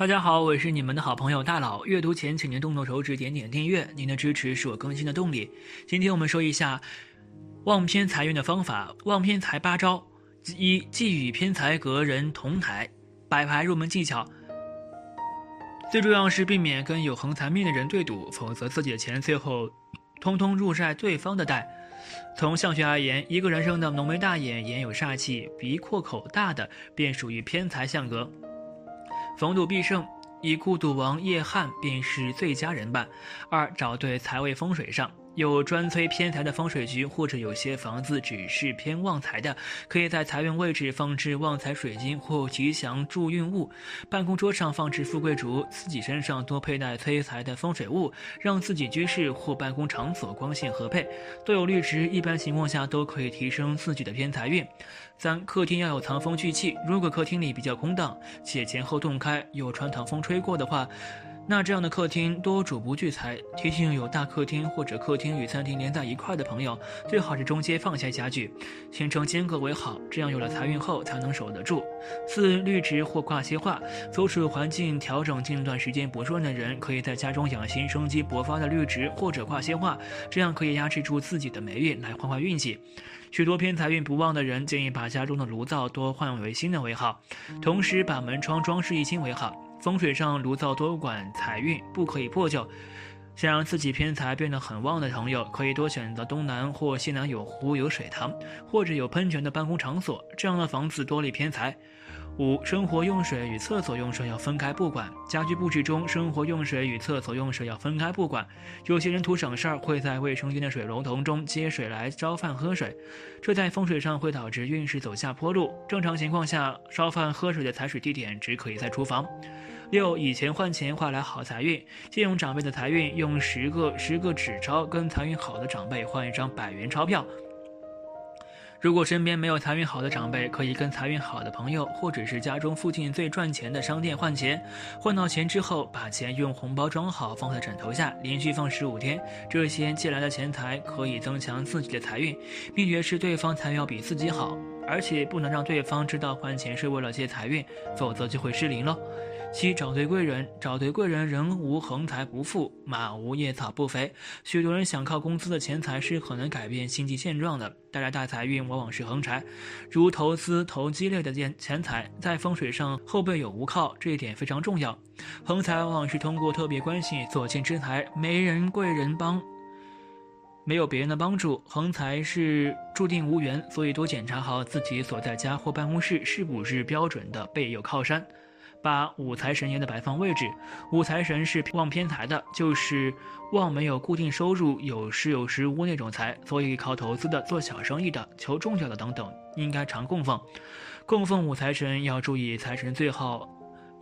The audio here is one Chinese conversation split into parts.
大家好，我是你们的好朋友大佬。阅读前，请您动动手指点点订阅，您的支持是我更新的动力。今天我们说一下望偏财运的方法。望偏财八招：一、忌与偏财格人同台。摆牌入门技巧，最重要是避免跟有横财命的人对赌，否则自己的钱最后通通入晒对方的袋。从相学而言，一个人生的浓眉大眼、眼有煞气、鼻阔口大的，便属于偏财相格。逢赌必胜，以故赌王叶汉便是最佳人伴。二，找对财位风水上。有专催偏财的风水局，或者有些房子只是偏旺财的，可以在财运位置放置旺财水晶或吉祥助运物。办公桌上放置富贵竹，自己身上多佩戴催财的风水物，让自己居室或办公场所光线合配。都有绿植，一般情况下都可以提升自己的偏财运。三，客厅要有藏风聚气。如果客厅里比较空荡，且前后洞开，有穿堂风吹过的话。那这样的客厅多主不聚财，提醒有大客厅或者客厅与餐厅连在一块的朋友，最好是中间放下家具，形成间隔为好，这样有了财运后才能守得住。四绿植或挂些画，所处环境调整近段时间不顺的人，可以在家中养些生机勃发的绿植或者挂些画，这样可以压制住自己的霉运，来换换运气。许多偏财运不旺的人，建议把家中的炉灶多换为新的为好，同时把门窗装饰一新为好。风水上，炉灶多管财运，不可以破旧。想让自己偏财变得很旺的朋友，可以多选择东南或西南有湖、有水塘，或者有喷泉的办公场所，这样的房子多利偏财。五、生活用水与厕所用水要分开不管。家居布置中，生活用水与厕所用水要分开不管。有些人图省事儿，会在卫生间的水龙头中接水来烧饭喝水，这在风水上会导致运势走下坡路。正常情况下，烧饭喝水的采水地点只可以在厨房。六、以钱换钱换来好财运。借用长辈的财运，用十个十个纸钞跟财运好的长辈换一张百元钞票。如果身边没有财运好的长辈，可以跟财运好的朋友，或者是家中附近最赚钱的商店换钱。换到钱之后，把钱用红包装好，放在枕头下，连续放十五天。这些借来的钱财可以增强自己的财运。秘诀是对方财运要比自己好，而且不能让对方知道换钱是为了借财运，否则就会失灵了。七找对贵人，找对贵人，人无横财不富，马无夜草不肥。许多人想靠公司的钱财是很难改变经济现状的，带来大财运往往是横财，如投资、投机类的钱钱财，在风水上后背有无靠，这一点非常重要。横财往往是通过特别关系所见之财，没人贵人帮，没有别人的帮助，横财是注定无缘，所以多检查好自己所在家或办公室是不是标准的背有靠山。把五财神爷的摆放位置，五财神是旺偏财的，就是旺没有固定收入，有时有时无那种财，所以靠投资的、做小生意的、求中奖的等等，应该常供奉。供奉五财神要注意，财神最好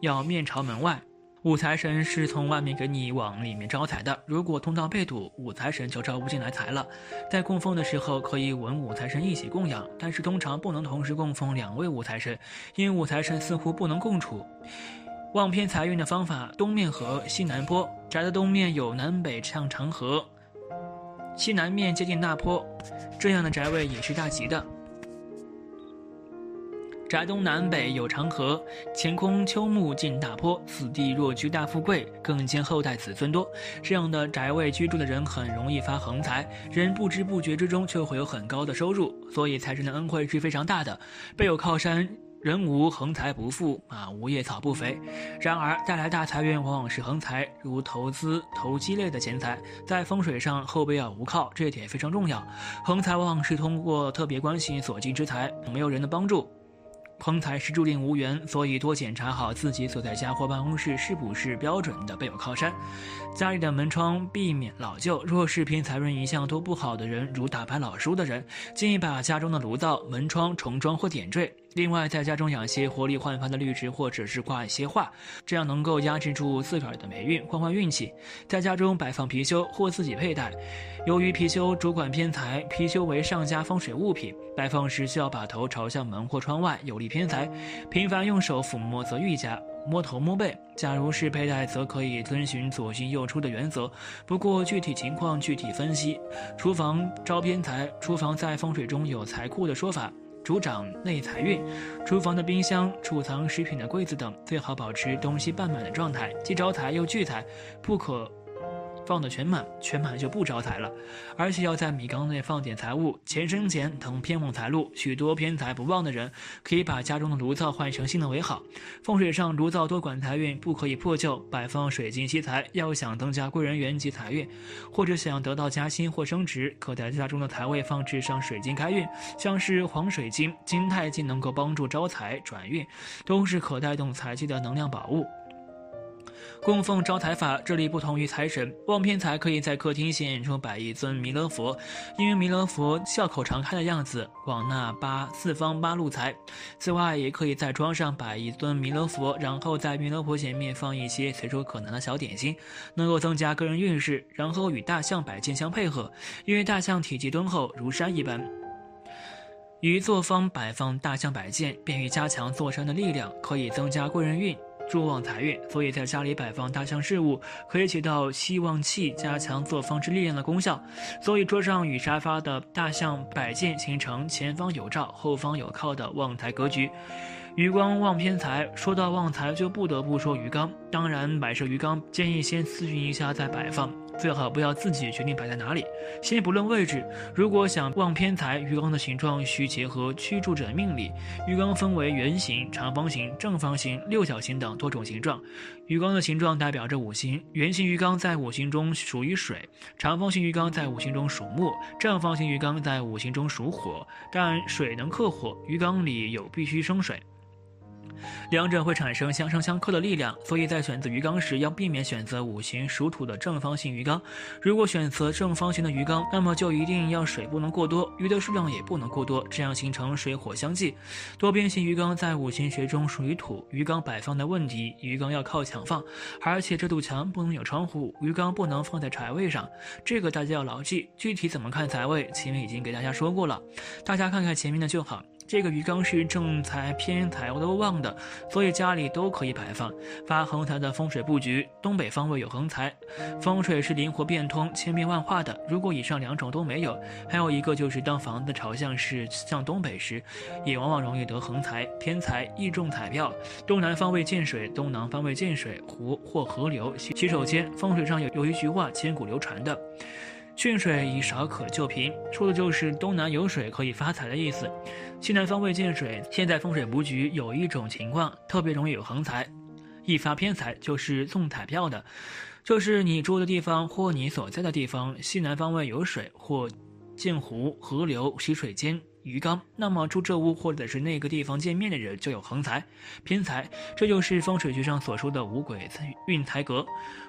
要面朝门外。五财神是从外面给你往里面招财的，如果通道被堵，五财神就招不进来财了。在供奉的时候可以文五财神一起供养，但是通常不能同时供奉两位五财神，因为五财神似乎不能共处。望偏财运的方法：东面河，西南坡。宅的东面有南北向长河，西南面接近大坡，这样的宅位也是大吉的。宅东南北有长河，前空秋木近大坡，此地若居大富贵，更兼后代子孙多。这样的宅位居住的人很容易发横财，人不知不觉之中却会有很高的收入，所以财神的恩惠是非常大的，背有靠山。人无横财不富，马无夜草不肥。然而，带来大财运往往是横财，如投资、投机类的钱财，在风水上后背要无靠，这一点非常重要。横财往往是通过特别关系所进之财，没有人的帮助。碰财是注定无缘，所以多检查好自己所在家或办公室是不是标准的背有靠山。家里的门窗避免老旧，若是偏财运一向都不好的人，如打牌老输的人，建议把家中的炉灶、门窗重装或点缀。另外，在家中养些活力焕发的绿植，或者是挂一些画，这样能够压制住自个儿的霉运，换换运气。在家中摆放貔貅或自己佩戴。由于貔貅主管偏财，貔貅为上家风水物品，摆放时需要把头朝向门或窗外，有利偏财。频繁用手抚摸则愈佳，摸头摸背。假如是佩戴，则可以遵循左进右出的原则。不过具体情况具体分析。厨房招偏财，厨房在风水中有财库的说法。主掌内财运。厨房的冰箱、储藏食品的柜子等，最好保持东西半满的状态，既招财又聚财，不可。放的全满，全满就不招财了。而且要在米缸内放点财物，钱生钱，能偏旺财路。许多偏财不旺的人，可以把家中的炉灶换成新的为好。风水上，炉灶多管财运，不可以破旧。摆放水晶吸财，要想增加贵人缘及财运，或者想得到加薪或升职，可在家中的财位放置上水晶开运，像是黄水晶、金钛金，能够帮助招财转运，都是可带动财气的能量宝物。供奉招财法，这里不同于财神，望偏财可以在客厅显现出摆一尊弥勒佛，因为弥勒佛笑口常开的样子，广纳八四方八路财。此外，也可以在桌上摆一尊弥勒佛，然后在弥勒佛前面放一些随手可拿的小点心，能够增加个人运势。然后与大象摆件相配合，因为大象体积敦厚如山一般，于座方摆放大象摆件，便于加强座山的力量，可以增加贵人运。助旺财运，所以在家里摆放大象事物，可以起到吸旺气、加强坐方之力量的功效。所以桌上与沙发的大象摆件，形成前方有照、后方有靠的旺财格局。鱼缸旺偏财，说到旺财，就不得不说鱼缸。当然，摆设鱼缸建议先咨询一下再摆放，最好不要自己决定摆在哪里。先不论位置，如果想旺偏财，鱼缸的形状需结合居住者命理。鱼缸分为圆形、长方形、正方形、六角形等多种形状。鱼缸的形状代表着五行，圆形鱼缸在五行中属于水，长方形鱼缸在五行中属木，正方形鱼缸在五行中属火。但水能克火，鱼缸里有必须生水。两者会产生相生相克的力量，所以在选择鱼缸时要避免选择五行属土的正方形鱼缸。如果选择正方形的鱼缸，那么就一定要水不能过多，鱼的数量也不能过多，这样形成水火相济。多边形鱼缸在五行学中属于土，鱼缸摆放的问题，鱼缸要靠墙放，而且这堵墙不能有窗户，鱼缸不能放在财位上，这个大家要牢记。具体怎么看财位，前面已经给大家说过了，大家看看前面的就好。这个鱼缸是正财偏财都旺的，所以家里都可以摆放。发横财的风水布局，东北方位有横财。风水是灵活变通、千变万化的。如果以上两种都没有，还有一个就是当房子朝向是向东北时，也往往容易得横财、偏财、易中彩票。东南方位见水，东南方位见水湖或河流、洗手间。风水上有有一句话千古流传的。巽水以少可救贫，说的就是东南有水可以发财的意思。西南方位见水，现在风水布局有一种情况特别容易有横财，一发偏财，就是中彩票的，就是你住的地方或你所在的地方西南方位有水或见湖、河流、溪水间。鱼缸，那么住这屋或者是那个地方见面的人就有横财、偏财，这就是风水学上所说的五鬼运财格。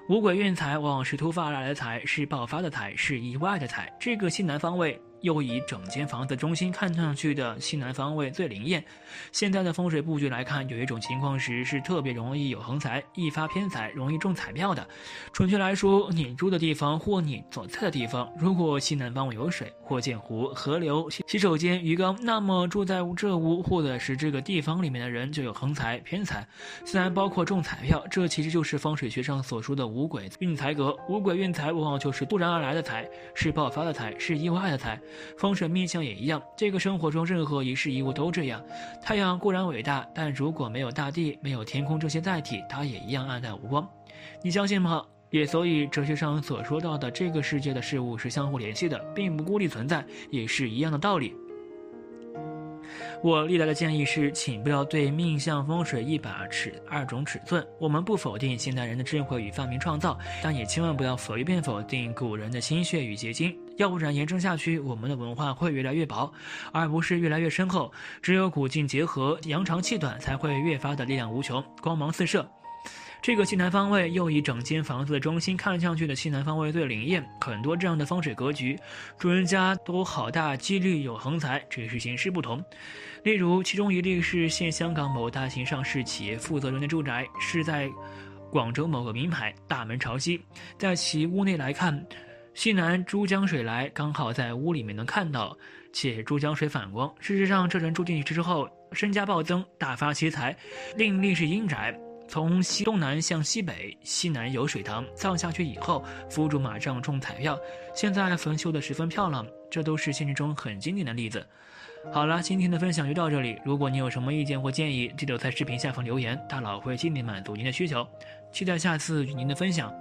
五鬼运财往往是突发而来的财，是爆发的财，是意外的财。这个西南方位。又以整间房子中心看上去的西南方位最灵验。现在的风水布局来看，有一种情况时是特别容易有横财、易发偏财、容易中彩票的。准确来说，你住的地方或你所在的地方，如果西南方位有水或见湖、河流、洗手间、鱼缸，那么住在这屋或者是这个地方里面的人就有横财、偏财，虽然包括中彩票。这其实就是风水学上所说的五鬼运财格。五鬼运财往往就是突然而来的财，是爆发的财，是意外的财。风水命相也一样，这个生活中任何一事一物都这样。太阳固然伟大，但如果没有大地、没有天空这些载体，它也一样暗淡无光。你相信吗？也所以哲学上所说到的这个世界的事物是相互联系的，并不孤立存在，也是一样的道理。我历来的建议是，请不要对命相风水一把尺二种尺寸。我们不否定现代人的智慧与发明创造，但也千万不要随便否定古人的心血与结晶。要不然，延伸下去，我们的文化会越来越薄，而不是越来越深厚。只有古今结合，扬长气短，才会越发的力量无穷，光芒四射。这个西南方位又以整间房子的中心看上去的西南方位最灵验，很多这样的风水格局，主人家都好大几率有横财，只是形式不同。例如，其中一例是现香港某大型上市企业负责人的住宅，是在广州某个名牌，大门朝西，在其屋内来看，西南珠江水来，刚好在屋里面能看到，且珠江水反光。事实上，这人住进去之后，身家暴增，大发其财。另一例是阴宅。从西东南向西北，西南有水塘，葬下去以后，夫主马上中彩票，现在坟修的十分漂亮，这都是现实中很经典的例子。好了，今天的分享就到这里。如果你有什么意见或建议，记得在视频下方留言，大佬会尽力满足您的需求。期待下次与您的分享。